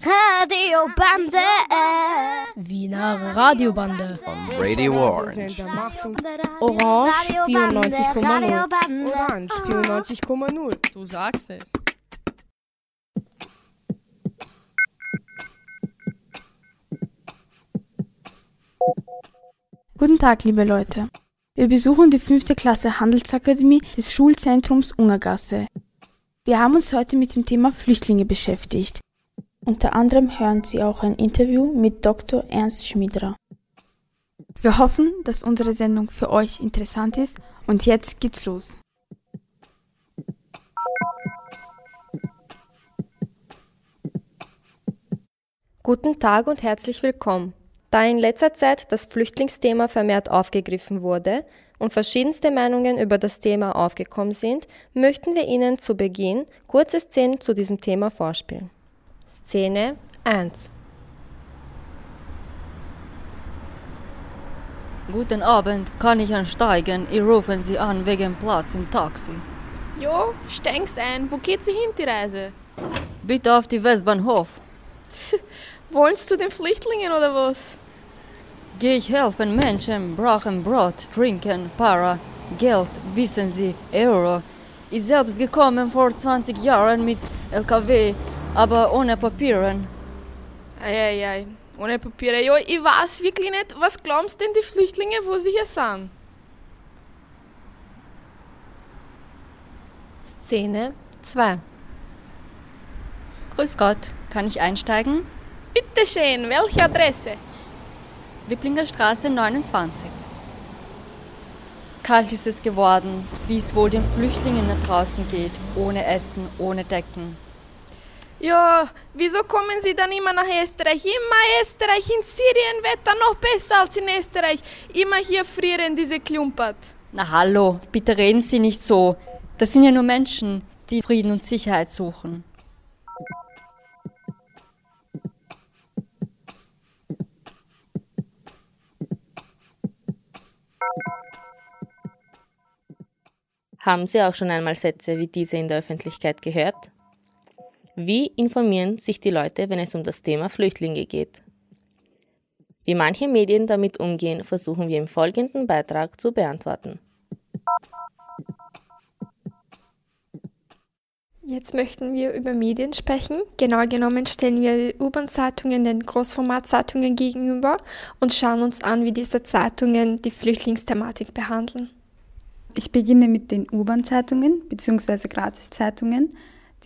Radiobande. Wiener Radiobande. On Radio Orange. Orange 94,0. Orange 94,0. Du sagst es. Guten Tag, liebe Leute. Wir besuchen die fünfte Klasse Handelsakademie des Schulzentrums Ungergasse. Wir haben uns heute mit dem Thema Flüchtlinge beschäftigt. Unter anderem hören Sie auch ein Interview mit Dr. Ernst Schmidra. Wir hoffen, dass unsere Sendung für euch interessant ist und jetzt geht's los. Guten Tag und herzlich willkommen. Da in letzter Zeit das Flüchtlingsthema vermehrt aufgegriffen wurde und verschiedenste Meinungen über das Thema aufgekommen sind, möchten wir Ihnen zu Beginn kurze Szenen zu diesem Thema vorspielen. Szene 1 Guten Abend, kann ich ansteigen? Ich rufen Sie an wegen Platz im Taxi. Jo, steig's ein. Wo geht sie hin, die Reise? Bitte auf die Westbahnhof. Wollen's zu den Flüchtlingen oder was? Geh ich helfen Menschen, brauchen Brot, trinken, Para, Geld, wissen Sie, Euro. Ich selbst gekommen vor 20 Jahren mit LKW, aber ohne Papieren. Eieiei, ohne Papiere. Jo, ich weiß wirklich nicht, was glaubst denn die Flüchtlinge, wo sie hier sind? Szene 2 Grüß Gott, kann ich einsteigen? Bitte schön, welche Adresse? Wipplinger Straße 29. Kalt ist es geworden, wie es wohl den Flüchtlingen da draußen geht, ohne Essen, ohne Decken. Ja, wieso kommen sie dann immer nach Österreich? Immer Österreich, in Syrien Wetter noch besser als in Österreich. Immer hier frieren diese Klumpert. Na hallo, bitte reden Sie nicht so. Das sind ja nur Menschen, die Frieden und Sicherheit suchen. Haben Sie auch schon einmal Sätze wie diese in der Öffentlichkeit gehört? Wie informieren sich die Leute, wenn es um das Thema Flüchtlinge geht? Wie manche Medien damit umgehen, versuchen wir im folgenden Beitrag zu beantworten. Jetzt möchten wir über Medien sprechen. Genau genommen stellen wir U-Bahn-Zeitungen den Großformatzeitungen gegenüber und schauen uns an, wie diese Zeitungen die Flüchtlingsthematik behandeln. Ich beginne mit den U-Bahn-Zeitungen bzw. Gratiszeitungen.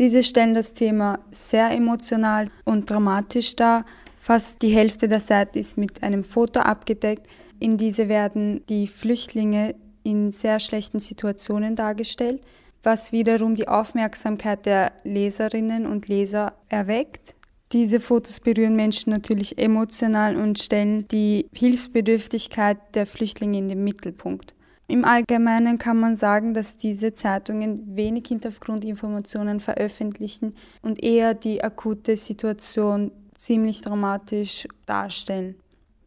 Diese stellen das Thema sehr emotional und dramatisch dar. Fast die Hälfte der Seite ist mit einem Foto abgedeckt. In diese werden die Flüchtlinge in sehr schlechten Situationen dargestellt, was wiederum die Aufmerksamkeit der Leserinnen und Leser erweckt. Diese Fotos berühren Menschen natürlich emotional und stellen die Hilfsbedürftigkeit der Flüchtlinge in den Mittelpunkt. Im Allgemeinen kann man sagen, dass diese Zeitungen wenig Hintergrundinformationen veröffentlichen und eher die akute Situation ziemlich dramatisch darstellen.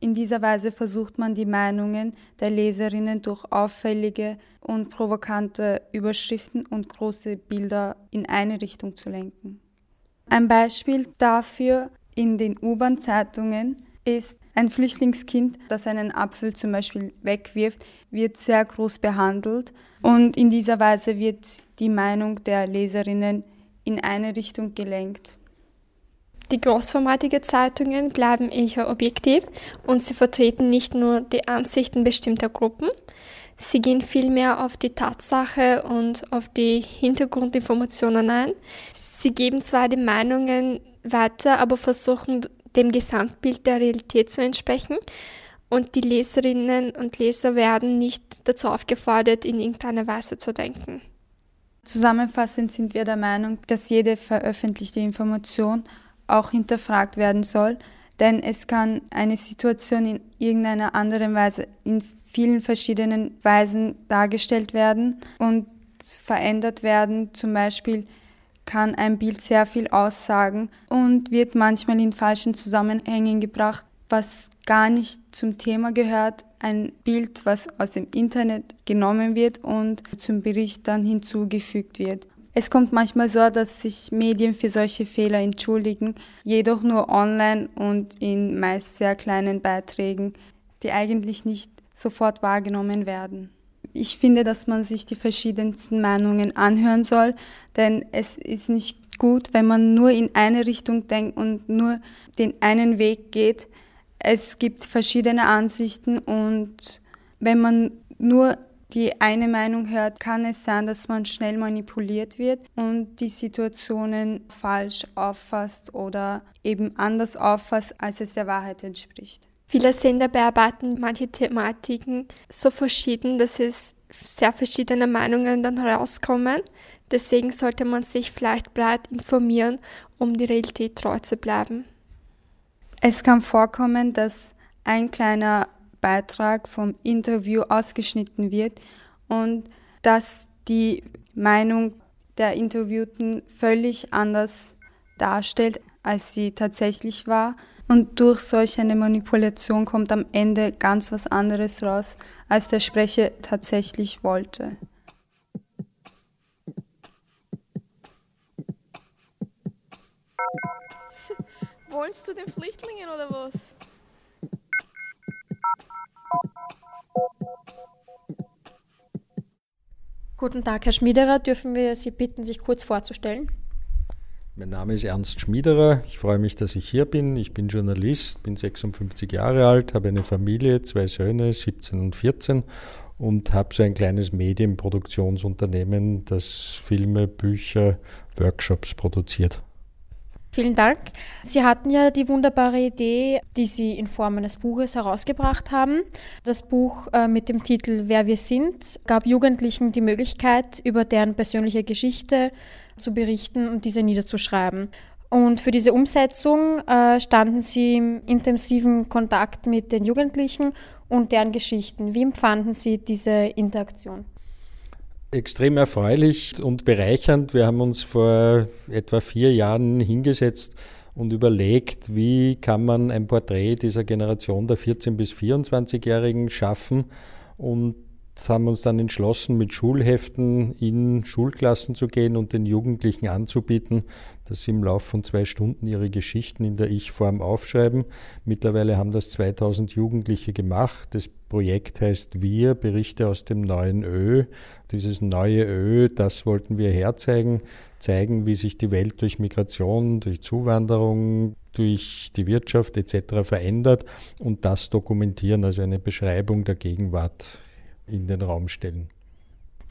In dieser Weise versucht man die Meinungen der Leserinnen durch auffällige und provokante Überschriften und große Bilder in eine Richtung zu lenken. Ein Beispiel dafür in den U-Bahn-Zeitungen ist ein Flüchtlingskind, das einen Apfel zum Beispiel wegwirft, wird sehr groß behandelt und in dieser Weise wird die Meinung der Leserinnen in eine Richtung gelenkt. Die großformatige Zeitungen bleiben eher objektiv und sie vertreten nicht nur die Ansichten bestimmter Gruppen, sie gehen vielmehr auf die Tatsache und auf die Hintergrundinformationen ein. Sie geben zwar die Meinungen weiter, aber versuchen dem Gesamtbild der Realität zu entsprechen und die Leserinnen und Leser werden nicht dazu aufgefordert, in irgendeiner Weise zu denken. Zusammenfassend sind wir der Meinung, dass jede veröffentlichte Information auch hinterfragt werden soll, denn es kann eine Situation in irgendeiner anderen Weise in vielen verschiedenen Weisen dargestellt werden und verändert werden. Zum Beispiel kann ein Bild sehr viel aussagen und wird manchmal in falschen Zusammenhängen gebracht, was gar nicht zum Thema gehört. Ein Bild, was aus dem Internet genommen wird und zum Bericht dann hinzugefügt wird. Es kommt manchmal so, dass sich Medien für solche Fehler entschuldigen, jedoch nur online und in meist sehr kleinen Beiträgen, die eigentlich nicht sofort wahrgenommen werden. Ich finde, dass man sich die verschiedensten Meinungen anhören soll, denn es ist nicht gut, wenn man nur in eine Richtung denkt und nur den einen Weg geht. Es gibt verschiedene Ansichten und wenn man nur die eine Meinung hört, kann es sein, dass man schnell manipuliert wird und die Situationen falsch auffasst oder eben anders auffasst, als es der Wahrheit entspricht. Viele Sender bearbeiten manche Thematiken so verschieden, dass es sehr verschiedene Meinungen dann herauskommen. Deswegen sollte man sich vielleicht breit informieren, um die Realität treu zu bleiben. Es kann vorkommen, dass ein kleiner Beitrag vom Interview ausgeschnitten wird und dass die Meinung der Interviewten völlig anders darstellt, als sie tatsächlich war. Und durch solch eine Manipulation kommt am Ende ganz was anderes raus, als der Sprecher tatsächlich wollte. Wolltest du den Flüchtlingen oder was? Guten Tag, Herr Schmiederer. Dürfen wir Sie bitten, sich kurz vorzustellen? Mein Name ist Ernst Schmiederer. Ich freue mich, dass ich hier bin. Ich bin Journalist, bin 56 Jahre alt, habe eine Familie, zwei Söhne, 17 und 14 und habe so ein kleines Medienproduktionsunternehmen, das Filme, Bücher, Workshops produziert. Vielen Dank. Sie hatten ja die wunderbare Idee, die Sie in Form eines Buches herausgebracht haben. Das Buch äh, mit dem Titel Wer wir sind gab Jugendlichen die Möglichkeit, über deren persönliche Geschichte zu berichten und diese niederzuschreiben. Und für diese Umsetzung äh, standen Sie im intensiven Kontakt mit den Jugendlichen und deren Geschichten. Wie empfanden Sie diese Interaktion? extrem erfreulich und bereichernd. Wir haben uns vor etwa vier Jahren hingesetzt und überlegt, wie kann man ein Porträt dieser Generation der 14- bis 24-Jährigen schaffen und haben uns dann entschlossen, mit Schulheften in Schulklassen zu gehen und den Jugendlichen anzubieten, dass sie im Laufe von zwei Stunden ihre Geschichten in der Ich-Form aufschreiben. Mittlerweile haben das 2000 Jugendliche gemacht. Das Projekt heißt Wir, Berichte aus dem neuen Ö. Dieses neue Ö, das wollten wir herzeigen, zeigen, wie sich die Welt durch Migration, durch Zuwanderung, durch die Wirtschaft etc. verändert und das dokumentieren, also eine Beschreibung der Gegenwart in den Raum stellen.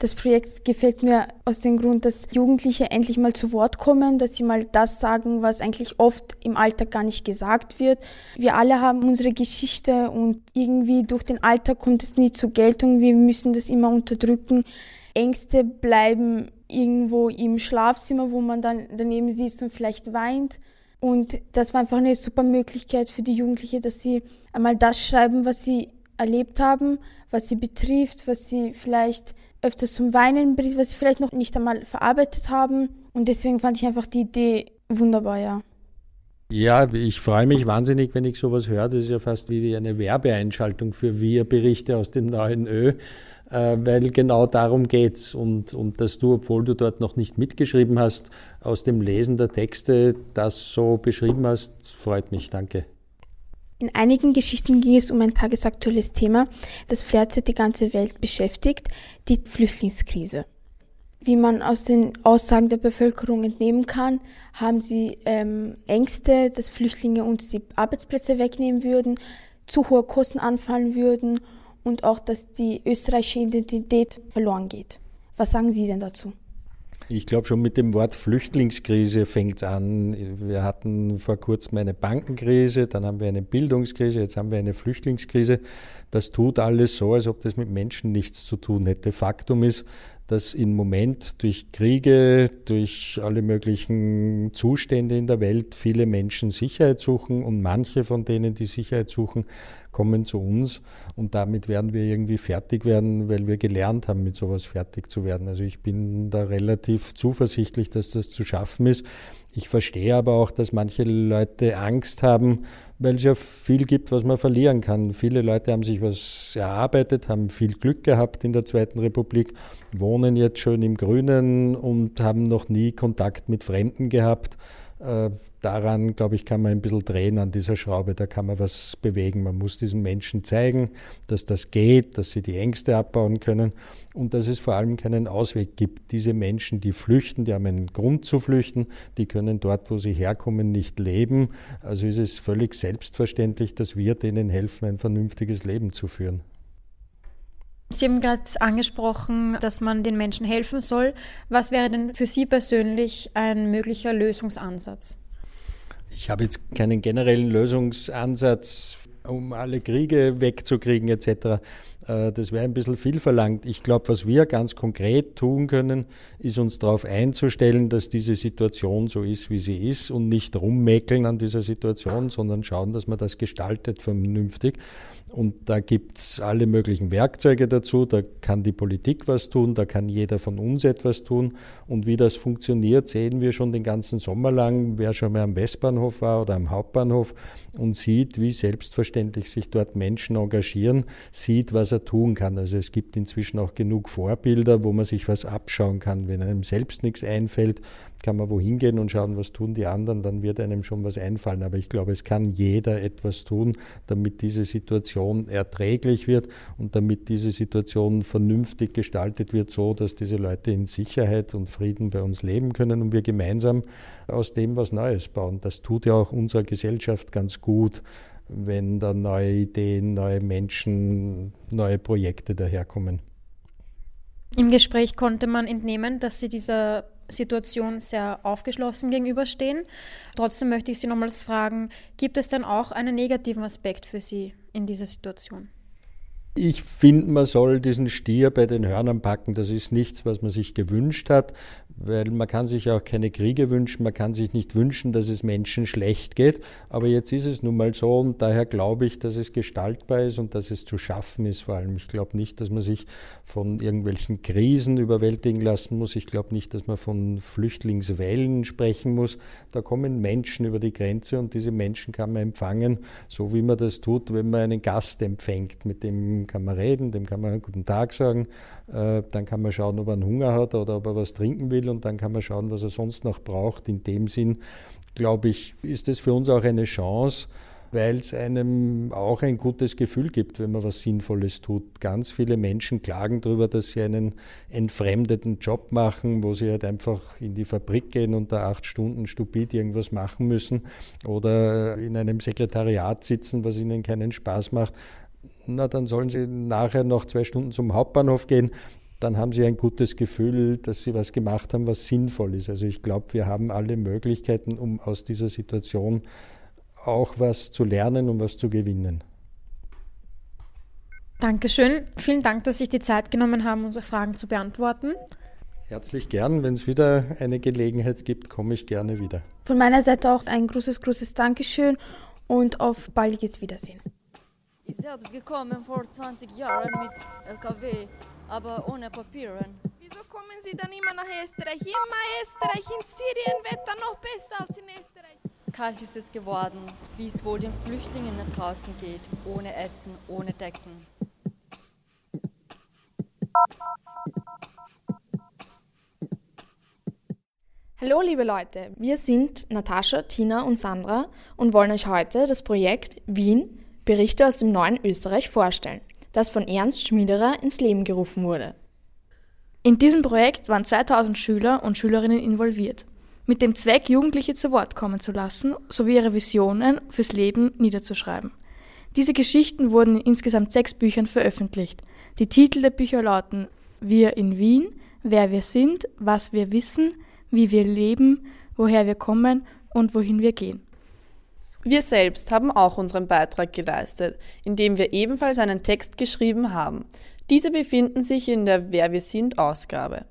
Das Projekt gefällt mir aus dem Grund, dass Jugendliche endlich mal zu Wort kommen, dass sie mal das sagen, was eigentlich oft im Alltag gar nicht gesagt wird. Wir alle haben unsere Geschichte und irgendwie durch den Alltag kommt es nie zur Geltung. Wir müssen das immer unterdrücken. Ängste bleiben irgendwo im Schlafzimmer, wo man dann daneben sitzt und vielleicht weint. Und das war einfach eine super Möglichkeit für die Jugendlichen, dass sie einmal das schreiben, was sie erlebt haben, was sie betrifft, was sie vielleicht öfters zum Weinen bringt, was sie vielleicht noch nicht einmal verarbeitet haben. Und deswegen fand ich einfach die Idee wunderbar, ja. Ja, ich freue mich wahnsinnig, wenn ich sowas höre. Das ist ja fast wie eine Werbeeinschaltung für Wir-Berichte aus dem neuen Ö, äh, weil genau darum geht's. Und, und dass du, obwohl du dort noch nicht mitgeschrieben hast, aus dem Lesen der Texte das so beschrieben hast, freut mich. Danke. In einigen Geschichten ging es um ein tagesaktuelles Thema, das derzeit die ganze Welt beschäftigt, die Flüchtlingskrise. Wie man aus den Aussagen der Bevölkerung entnehmen kann, haben sie ähm, Ängste, dass Flüchtlinge uns die Arbeitsplätze wegnehmen würden, zu hohe Kosten anfallen würden und auch, dass die österreichische Identität verloren geht. Was sagen Sie denn dazu? Ich glaube schon mit dem Wort Flüchtlingskrise fängt es an. Wir hatten vor kurzem eine Bankenkrise, dann haben wir eine Bildungskrise, jetzt haben wir eine Flüchtlingskrise. Das tut alles so, als ob das mit Menschen nichts zu tun hätte. Faktum ist, dass im Moment durch Kriege, durch alle möglichen Zustände in der Welt viele Menschen Sicherheit suchen und manche von denen, die Sicherheit suchen, kommen zu uns und damit werden wir irgendwie fertig werden, weil wir gelernt haben, mit sowas fertig zu werden. Also ich bin da relativ zuversichtlich, dass das zu schaffen ist. Ich verstehe aber auch, dass manche Leute Angst haben, weil es ja viel gibt, was man verlieren kann. Viele Leute haben sich was erarbeitet, haben viel Glück gehabt in der Zweiten Republik, wohnen jetzt schön im Grünen und haben noch nie Kontakt mit Fremden gehabt. Daran, glaube ich, kann man ein bisschen drehen an dieser Schraube, da kann man was bewegen. Man muss diesen Menschen zeigen, dass das geht, dass sie die Ängste abbauen können und dass es vor allem keinen Ausweg gibt. Diese Menschen, die flüchten, die haben einen Grund zu flüchten, die können dort, wo sie herkommen, nicht leben. Also ist es völlig selbstverständlich, dass wir denen helfen, ein vernünftiges Leben zu führen. Sie haben gerade angesprochen, dass man den Menschen helfen soll. Was wäre denn für Sie persönlich ein möglicher Lösungsansatz? Ich habe jetzt keinen generellen Lösungsansatz, um alle Kriege wegzukriegen etc. Äh, das wäre ein bisschen viel verlangt. Ich glaube, was wir ganz konkret tun können, ist uns darauf einzustellen, dass diese Situation so ist, wie sie ist und nicht rummäkeln an dieser Situation, sondern schauen, dass man das gestaltet vernünftig. Und da gibt es alle möglichen Werkzeuge dazu. Da kann die Politik was tun, da kann jeder von uns etwas tun. Und wie das funktioniert, sehen wir schon den ganzen Sommer lang. Wer schon mal am Westbahnhof war oder am Hauptbahnhof und sieht, wie selbstverständlich sich dort Menschen engagieren, sieht, was er tun kann. Also es gibt inzwischen auch genug Vorbilder, wo man sich was abschauen kann. Wenn einem selbst nichts einfällt, kann man wohin gehen und schauen, was tun die anderen, dann wird einem schon was einfallen. Aber ich glaube, es kann jeder etwas tun, damit diese Situation erträglich wird und damit diese Situation vernünftig gestaltet wird, so dass diese Leute in Sicherheit und Frieden bei uns leben können und wir gemeinsam aus dem was Neues bauen. Das tut ja auch unserer Gesellschaft ganz gut wenn da neue Ideen, neue Menschen, neue Projekte daherkommen. Im Gespräch konnte man entnehmen, dass Sie dieser Situation sehr aufgeschlossen gegenüberstehen. Trotzdem möchte ich Sie nochmals fragen, gibt es denn auch einen negativen Aspekt für Sie in dieser Situation? Ich finde, man soll diesen Stier bei den Hörnern packen. Das ist nichts, was man sich gewünscht hat weil man kann sich auch keine Kriege wünschen, man kann sich nicht wünschen, dass es Menschen schlecht geht, aber jetzt ist es nun mal so und daher glaube ich, dass es gestaltbar ist und dass es zu schaffen ist vor allem. Ich glaube nicht, dass man sich von irgendwelchen Krisen überwältigen lassen muss, ich glaube nicht, dass man von Flüchtlingswellen sprechen muss. Da kommen Menschen über die Grenze und diese Menschen kann man empfangen, so wie man das tut, wenn man einen Gast empfängt. Mit dem kann man reden, dem kann man einen guten Tag sagen, äh, dann kann man schauen, ob er einen Hunger hat oder ob er was trinken will und dann kann man schauen, was er sonst noch braucht. In dem Sinn, glaube ich, ist es für uns auch eine Chance, weil es einem auch ein gutes Gefühl gibt, wenn man was Sinnvolles tut. Ganz viele Menschen klagen darüber, dass sie einen entfremdeten Job machen, wo sie halt einfach in die Fabrik gehen und da acht Stunden stupid irgendwas machen müssen oder in einem Sekretariat sitzen, was ihnen keinen Spaß macht. Na, dann sollen sie nachher noch zwei Stunden zum Hauptbahnhof gehen dann haben sie ein gutes Gefühl, dass sie was gemacht haben, was sinnvoll ist. Also ich glaube, wir haben alle Möglichkeiten, um aus dieser Situation auch was zu lernen und was zu gewinnen. Dankeschön. Vielen Dank, dass Sie sich die Zeit genommen haben, unsere Fragen zu beantworten. Herzlich gern. Wenn es wieder eine Gelegenheit gibt, komme ich gerne wieder. Von meiner Seite auch ein großes, großes Dankeschön und auf baldiges Wiedersehen. Ich selbst gekommen vor 20 Jahren mit LKW aber ohne Papieren. Wieso kommen Sie dann immer nach Österreich? Immer Österreich, in Syrien Wetter noch besser als in Österreich. Kalt ist es geworden, wie es wohl den Flüchtlingen nach draußen geht, ohne Essen, ohne Decken. Hallo liebe Leute, wir sind Natascha, Tina und Sandra und wollen euch heute das Projekt Wien Berichte aus dem neuen Österreich vorstellen das von Ernst Schmiederer ins Leben gerufen wurde. In diesem Projekt waren 2000 Schüler und Schülerinnen involviert, mit dem Zweck, Jugendliche zu Wort kommen zu lassen sowie ihre Visionen fürs Leben niederzuschreiben. Diese Geschichten wurden in insgesamt sechs Büchern veröffentlicht. Die Titel der Bücher lauten Wir in Wien, Wer wir sind, was wir wissen, wie wir leben, woher wir kommen und wohin wir gehen. Wir selbst haben auch unseren Beitrag geleistet, indem wir ebenfalls einen Text geschrieben haben. Diese befinden sich in der Wer wir sind Ausgabe.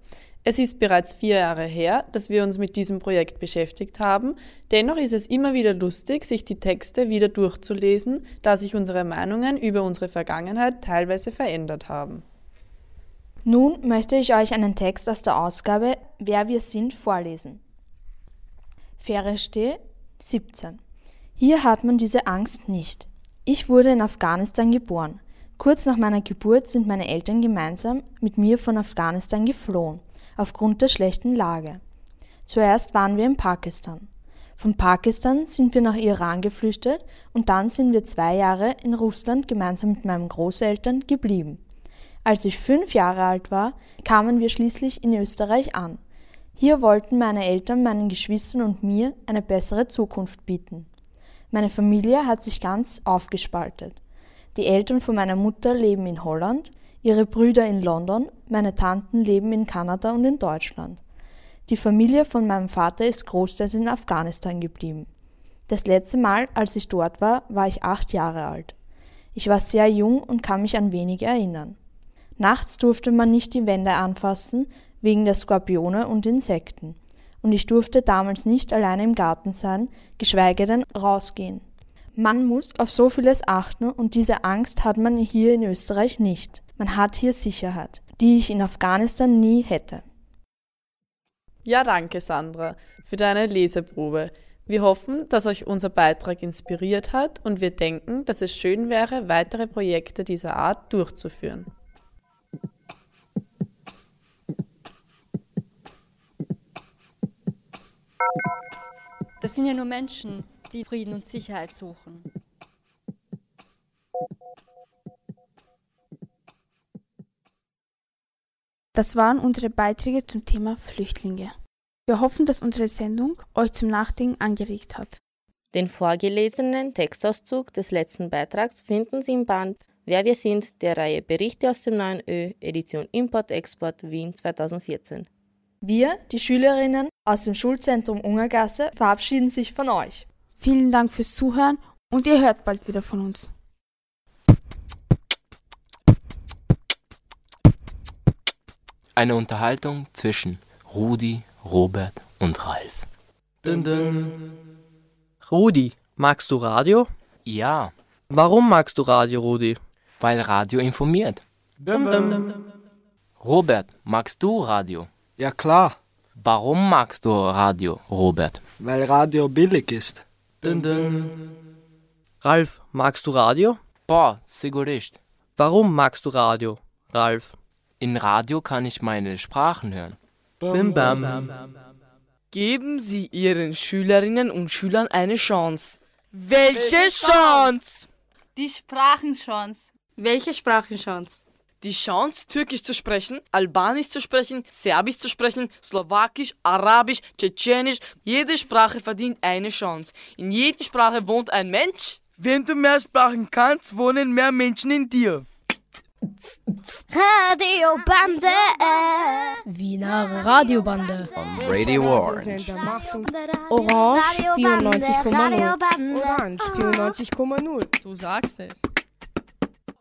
Es ist bereits vier Jahre her, dass wir uns mit diesem Projekt beschäftigt haben. Dennoch ist es immer wieder lustig, sich die Texte wieder durchzulesen, da sich unsere Meinungen über unsere Vergangenheit teilweise verändert haben. Nun möchte ich euch einen Text aus der Ausgabe Wer wir sind vorlesen. Fereste 17. Hier hat man diese Angst nicht. Ich wurde in Afghanistan geboren. Kurz nach meiner Geburt sind meine Eltern gemeinsam mit mir von Afghanistan geflohen, aufgrund der schlechten Lage. Zuerst waren wir in Pakistan. Von Pakistan sind wir nach Iran geflüchtet und dann sind wir zwei Jahre in Russland gemeinsam mit meinen Großeltern geblieben. Als ich fünf Jahre alt war, kamen wir schließlich in Österreich an. Hier wollten meine Eltern meinen Geschwistern und mir eine bessere Zukunft bieten. Meine Familie hat sich ganz aufgespaltet. Die Eltern von meiner Mutter leben in Holland, ihre Brüder in London, meine Tanten leben in Kanada und in Deutschland. Die Familie von meinem Vater ist großteils in Afghanistan geblieben. Das letzte Mal, als ich dort war, war ich acht Jahre alt. Ich war sehr jung und kann mich an wenig erinnern. Nachts durfte man nicht die Wände anfassen, wegen der Skorpione und Insekten. Und ich durfte damals nicht alleine im Garten sein, geschweige denn rausgehen. Man muss auf so vieles achten und diese Angst hat man hier in Österreich nicht. Man hat hier Sicherheit, die ich in Afghanistan nie hätte. Ja, danke Sandra für deine Leseprobe. Wir hoffen, dass euch unser Beitrag inspiriert hat und wir denken, dass es schön wäre, weitere Projekte dieser Art durchzuführen. Das sind ja nur Menschen, die Frieden und Sicherheit suchen. Das waren unsere Beiträge zum Thema Flüchtlinge. Wir hoffen, dass unsere Sendung euch zum Nachdenken angeregt hat. Den vorgelesenen Textauszug des letzten Beitrags finden Sie im Band Wer wir sind, der Reihe Berichte aus dem neuen Ö, Edition Import-Export Wien 2014. Wir, die Schülerinnen aus dem Schulzentrum Ungergasse, verabschieden sich von euch. Vielen Dank fürs Zuhören und ihr hört bald wieder von uns. Eine Unterhaltung zwischen Rudi, Robert und Ralf. Dün, dün. Rudi, magst du Radio? Ja. Warum magst du Radio, Rudi? Weil Radio informiert. Düm. Robert, magst du Radio? Ja klar. Warum magst du Radio, Robert? Weil Radio billig ist. Dün, dün. Ralf, magst du Radio? Boah, sigurist. Warum magst du Radio, Ralf? In Radio kann ich meine Sprachen hören. Bim bam. Geben Sie Ihren Schülerinnen und Schülern eine Chance. Welche Chance? Die Sprachenchance. Welche Sprachenchance? Die Chance, Türkisch zu sprechen, Albanisch zu sprechen, Serbisch zu sprechen, Slowakisch, Arabisch, Tschetschenisch. Jede Sprache verdient eine Chance. In jeder Sprache wohnt ein Mensch. Wenn du mehr Sprachen kannst, wohnen mehr Menschen in dir. Radiobande. Wiener Radiobande. On Radio Orange. Orange 94,0. Orange 94,0. Du sagst es.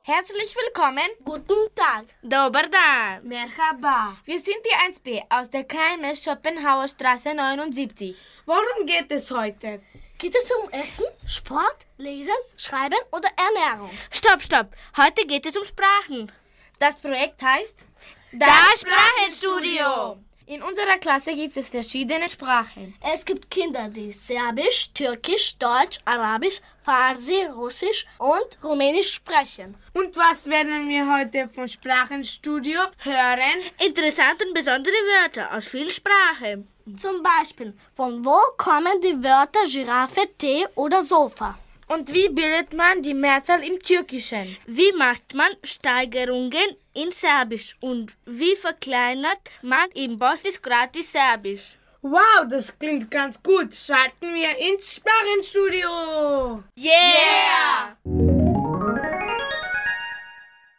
Herzlich willkommen. Guten Tag. Dobar dan. Merhaba. Wir sind die 1b aus der KMS Schopenhauer Straße 79. Worum geht es heute? Geht es um Essen, Sport, Lesen, Schreiben oder Ernährung? Stopp, stopp. Heute geht es um Sprachen. Das Projekt heißt Das, Sprachenstudio. In unserer Klasse gibt es verschiedene Sprachen. Es gibt Kinder, die Serbisch, Türkisch, Deutsch, Arabisch, Farsi, Russisch und Rumänisch sprechen. Und was werden wir heute vom Sprachenstudio hören? Interessante und besondere Wörter aus vielen Sprachen. Zum Beispiel, von wo kommen die Wörter Giraffe, Tee oder Sofa? Und wie bildet man die Mehrzahl im Türkischen? Wie macht man Steigerungen in Serbisch? Und wie verkleinert man im Bosnisch-Kroatisch Serbisch? Wow, das klingt ganz gut. Schalten wir ins Sprachenstudio. Yeah!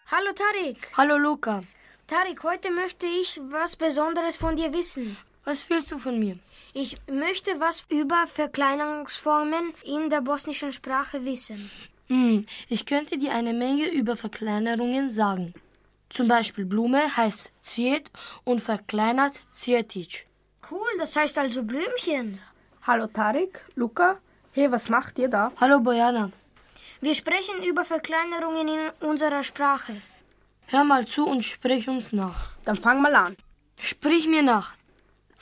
Hallo Tarik. Hallo Luca. Tarik, heute möchte ich was Besonderes von dir wissen. Was willst du von mir? Ich möchte was über Verkleinerungsformen in der bosnischen Sprache wissen. Hm, ich könnte dir eine Menge über Verkleinerungen sagen. Zum Beispiel Blume heißt Ziet und verkleinert Cvjetić. Cool, das heißt also Blümchen. Hallo Tarik, Luca. Hey, was macht ihr da? Hallo Bojana. Wir sprechen über Verkleinerungen in unserer Sprache. Hör mal zu und sprich uns nach. Dann fang mal an. Sprich mir nach.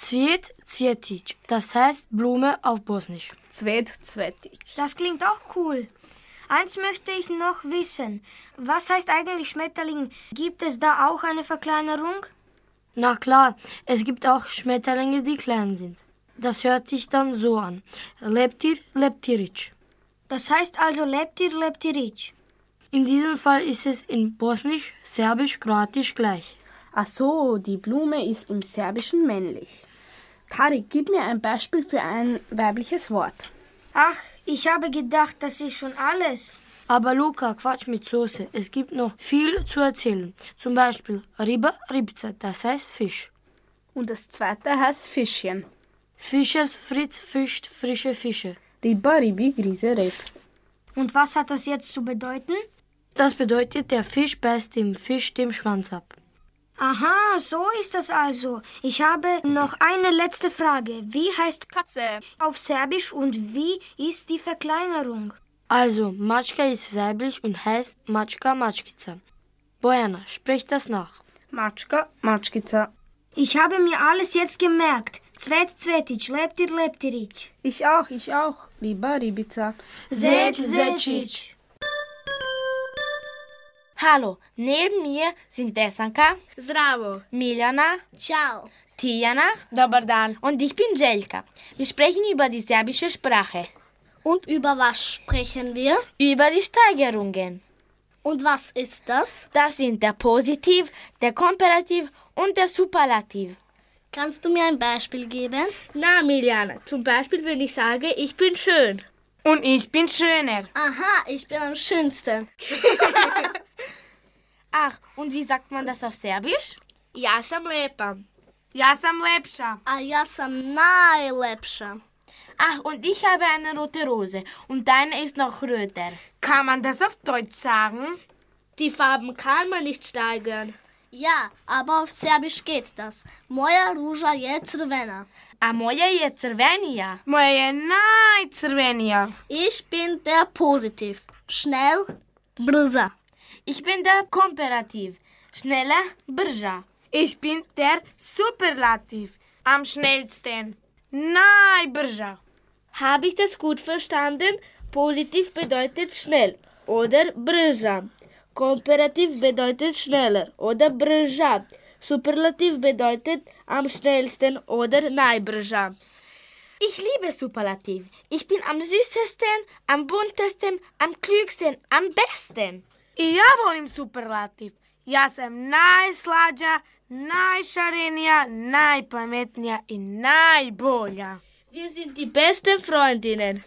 Cviet, Cvietic. Das heißt Blume auf Bosnisch. Cvet, Cvetic. Das klingt auch cool. Eins möchte ich noch wissen. Was heißt eigentlich Schmetterling? Gibt es da auch eine Verkleinerung? Na klar, es gibt auch Schmetterlinge, die klein sind. Das hört sich dann so an. Leptir, Leptiric. Das heißt also Leptir, Leptiric. In diesem Fall ist es in Bosnisch, Serbisch, Kroatisch gleich. Ach so, die Blume ist im Serbischen männlich. Tarik, gib mir ein Beispiel für ein weibliches Wort. Ach, ich habe gedacht, das ist schon alles. Aber Luca, Quatsch mit Soße. Es gibt noch viel zu erzählen. Zum Beispiel Riba, Ribza, das heißt Fisch. Und das zweite heißt Fischchen. Fischers Fritz fischt frische Fische. Riba, Ribi, Grise, Reb. Und was hat das jetzt zu bedeuten? Das bedeutet, der Fisch beißt dem Fisch den Schwanz ab. Aha, so ist das also. Ich habe noch eine letzte Frage. Wie heißt Katze auf Serbisch und wie ist die Verkleinerung? Also, Matschka ist weiblich und heißt Matschka Matschkica. Bojana, sprich das nach. Matschka, Matschkica. Ich habe mir alles jetzt gemerkt. Cvet, Cvetic, Leptir, Leptiric. Ich auch, ich auch. Riba, Ribica. Zec, Zecic. Hallo, neben mir sind Desanka, Zdravo, Miljana, Ciao, Tijana Dobar dan. und ich bin Jelka. Wir sprechen über die serbische Sprache. Und über was sprechen wir? Über die Steigerungen. Und was ist das? Das sind der Positiv, der Komparativ und der Superlativ. Kannst du mir ein Beispiel geben? Na, Miljana, zum Beispiel, wenn ich sage, ich bin schön. Und ich bin schöner. Aha, ich bin am schönsten. Ach, und wie sagt man das auf Serbisch? Ja sam lepa. Ja sam lepša. A ja sam najlepša. Ach, und ich habe eine rote Rose und deine ist noch röter. Kann man das auf Deutsch sagen? Die Farben kann man nicht steigern. Ja, aber auf Serbisch geht das. Moja ruža je crvena. A moja je crvenija. Moja je najcrvenija. Ich bin der Positiv. Schnell, brza. Ich bin der Komparativ. Schneller, brža. Ich bin der Superlativ. Am schnellsten. Najbrža. Habe ich das gut verstanden? Positiv bedeutet schnell oder brža. Komparativ bedeutet schneller oder brža. Superlativ bedeutet am schnellsten oder najbrža. Ich liebe Superlativ. Ich bin am süßesten, am buntesten, am klügsten, am besten. I ja volim superlativ. Ja sam najslađa, najšarenija, najpametnija i najbolja. Wir sind die besten Freundinnen.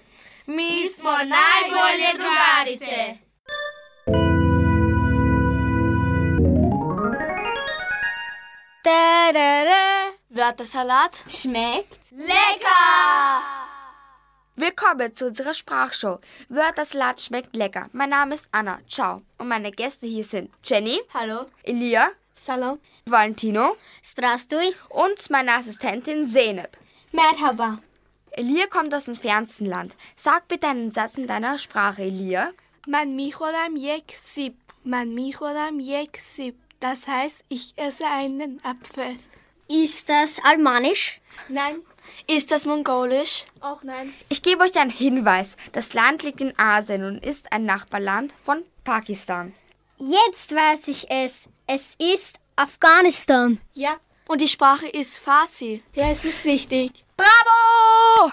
Mi smo najbolje drugarice. Wörtersalat Schmeckt lecker! Willkommen zu unserer Sprachshow. Wörtersalat schmeckt lecker. Mein Name ist Anna. Ciao. Und meine Gäste hier sind Jenny. Hallo. Elia. Salam. Valentino. Strastui. Und meine Assistentin Zeynep. Merhaba. Elia kommt aus dem fernsten Land. Sag bitte einen Satz in deiner Sprache, Elia. Man michodam jeksip. Man michodam jeksip. Das heißt, ich esse einen Apfel. Ist das Almanisch? Nein. Ist das Mongolisch? Auch nein. Ich gebe euch einen Hinweis. Das Land liegt in Asien und ist ein Nachbarland von Pakistan. Jetzt weiß ich es. Es ist Afghanistan. Ja. Und die Sprache ist Farsi. Ja, es ist richtig. Bravo!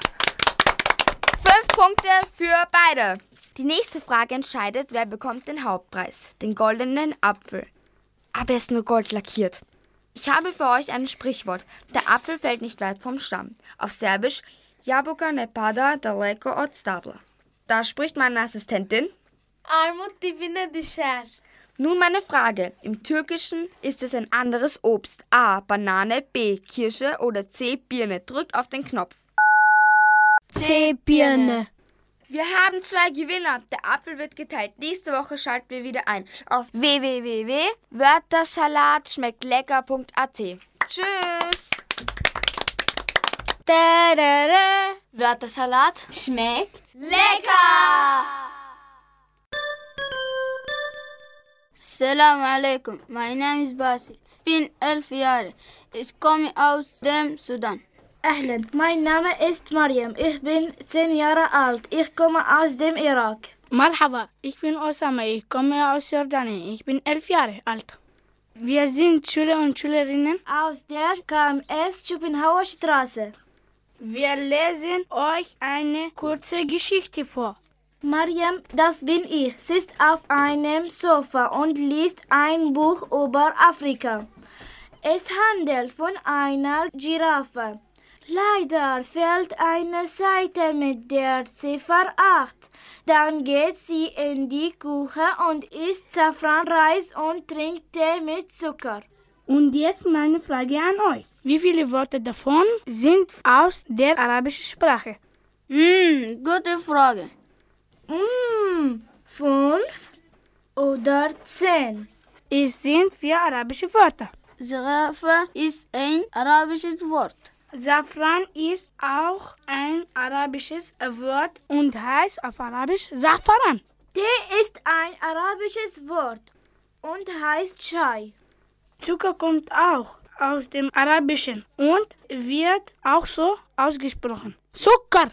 Fünf Punkte für beide. Die nächste Frage entscheidet, wer bekommt den Hauptpreis, den goldenen Apfel. Aber er ist nur gold lackiert. Ich habe für euch ein Sprichwort. Der Apfel fällt nicht weit vom Stamm. Auf Serbisch Jabuka ne pada daleko od stabla. Da spricht meine Assistentin. Armut dibine düşer. Nun meine Frage. Im Türkischen ist es ein anderes Obst. A. Banane, B. Kirsche oder C. Birne. Drückt auf den Knopf. C. Birne. Wir haben zwei Gewinner. Der Apfel wird geteilt. Nächste Woche schalten wir wieder ein auf www.wörtersalatschmecktlecker.at. Tschüss. Wörtersalat Schmeckt lecker! Assalamu alaikum. My name is Basil. Bin elf Jahre. Ich komme aus dem Sudan. Ahlan, mein Name ist Mariam. Ich bin zehn Jahre alt. Ich komme aus dem Irak. Marhaba, ich bin Osama. Ich komme aus Jordanien. Ich bin elf Jahre alt. Wir sind Schüler und Schülerinnen aus der KMS Schopenhauer Straße. Wir lesen euch eine kurze Geschichte vor. Mariam, das bin ich, sitzt auf einem Sofa und liest ein Buch über Afrika. Es handelt von einer Giraffe. Leider fehlt eine Seite mit der Ziffer 8. Dann geht sie in die Küche und isst Safranreis und trinkt Tee mit Zucker. Und jetzt meine Frage an euch. Wie viele Worte davon sind aus der arabischen Sprache? Hm, gute Frage. Hm, fünf oder zehn? Es sind vier arabische Wörter. Giraffe ist ein arabisches Wort. Safran ist auch ein arabisches Wort und heißt auf Arabisch Safaran. Tee ist ein arabisches Wort und heißt Chai. Zucker kommt auch aus dem Arabischen und wird auch so ausgesprochen. Zucker!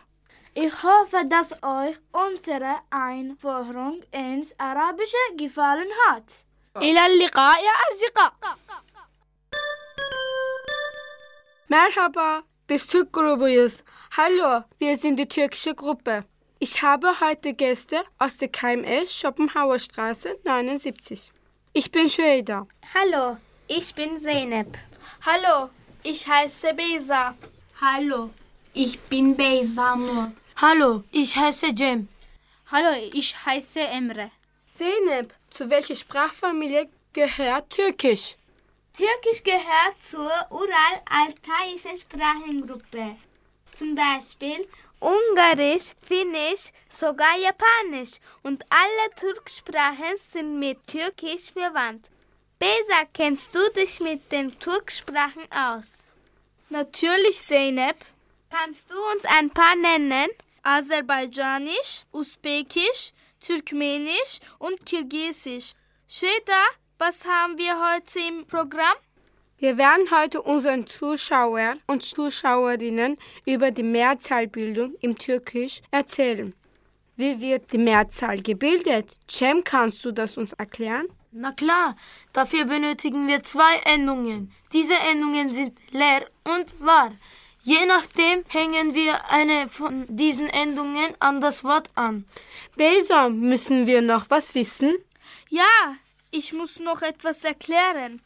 Ich hoffe, dass euch unsere Einführung ins Arabische gefallen hat. إلى اللقاء يا أصدقاء Merhaba, biz Türk grubuyuz. Hallo, wir sind die türkische Gruppe. Ich habe heute Gäste aus der KMS Schopenhauer Straße 79. Ich bin Schweder. Hallo, ich bin Zeynep. Hallo, ich heiße Beza. Hallo, ich bin Beza Nur. Hallo, ich heiße Jem. Hallo, ich heiße Emre. Zeynep, zu welcher Sprachfamilie gehört Türkisch? Türkisch gehört zur ural-altaischen Sprachengruppe. Zum Beispiel Ungarisch, Finnisch, sogar Japanisch und alle Turksprachen sind mit Türkisch verwandt. Besa, kennst du dich mit den Turksprachen aus? Natürlich, Zeynep. Kannst du uns ein paar nennen? Aserbaidschanisch, Usbekisch, Türkmenisch und Kirgisisch. Schweda, was haben wir heute im Programm? Wir werden heute unseren Zuschauern und Zuschauerinnen über die Mehrzahlbildung im Türkisch erzählen. Wie wird die Mehrzahl gebildet? Cem, kannst du das uns erklären? Na klar, dafür benötigen wir zwei Endungen. Diese Endungen sind leer und wahr. Je nachdem hängen wir eine von diesen Endungen an das Wort an. Besa, müssen wir noch was wissen? Ja, ich muss noch etwas erklären.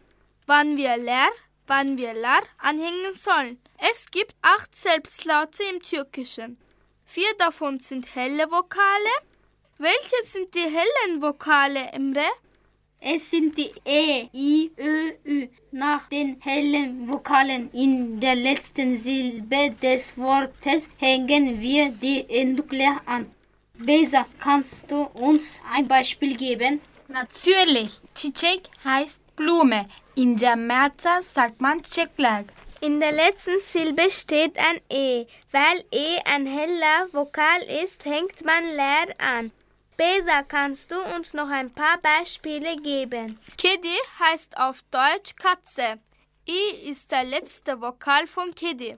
Wann wir leer, wann wir lar anhängen sollen. Es gibt acht Selbstlaute im Türkischen. Vier davon sind helle Vokale. Welche sind die hellen Vokale, Emre? Es sind die E, I, Ö, Ü. Nach den hellen Vokalen in der letzten Silbe des Wortes hängen wir die Endung an. Besa, kannst du uns ein Beispiel geben? Natürlich. Çiçek heißt Blume. In der Mehrzahl sagt man Çiçekler. In der letzten Silbe steht ein E. Weil E ein heller Vokal ist, hängt man leer an. Besa, kannst du uns noch ein paar Beispiele geben? Kedi heißt auf Deutsch Katze. I ist der letzte Vokal von Kedi.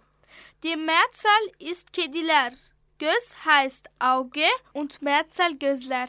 Die Mehrzahl ist Kediler. Göz heißt Auge und Mehrzahl Gözler.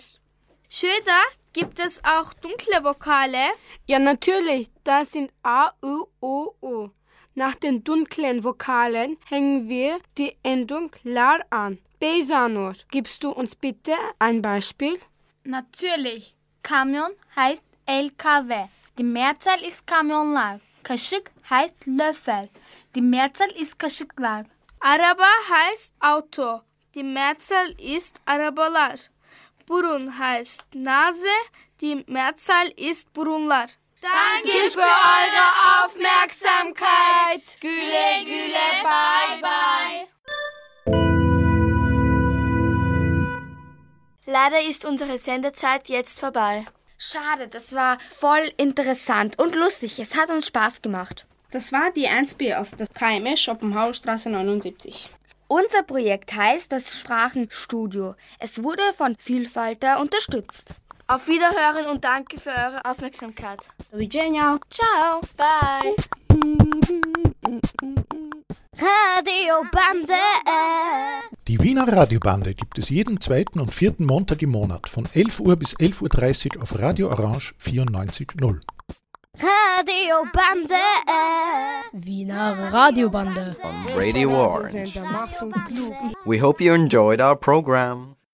Schweder gibt es auch dunkle Vokale? Ja, natürlich. Das sind A, U, O, U. Nach den dunklen Vokalen hängen wir die Endung lar an. Beysanur, gibst du uns bitte ein Beispiel? Natürlich. Kamyon heißt LKW. Die Mehrzahl ist Kamyonlar. Kaşık heißt Löffel. Die Mehrzahl ist Kaşıklar. Araba heißt Auto. Die Mehrzahl ist Arabalar. Burun heißt Nase. Die Mehrzahl ist Burunlar. Danke für eure Aufmerksamkeit. Güle güle, bye bye. Leider ist unsere Sendezeit jetzt vorbei. Schade, das war voll interessant und lustig. Es hat uns Spaß gemacht. Das war die 1B aus der KMS Schopenhauerstraße 79. Unser Projekt heißt das Sprachenstudio. Es wurde von Vielfalter unterstützt. Auf Wiederhören und danke für eure Aufmerksamkeit. Virginia. Ciao. Bye. Radiobande. Die Wiener Radiobande gibt es jeden zweiten und vierten Montag im Monat von 11 Uhr bis 11.30 Uhr auf Radio Orange 94.0. Radiobande. Wiener Radiobande. On Radio Orange. We hope you enjoyed our program.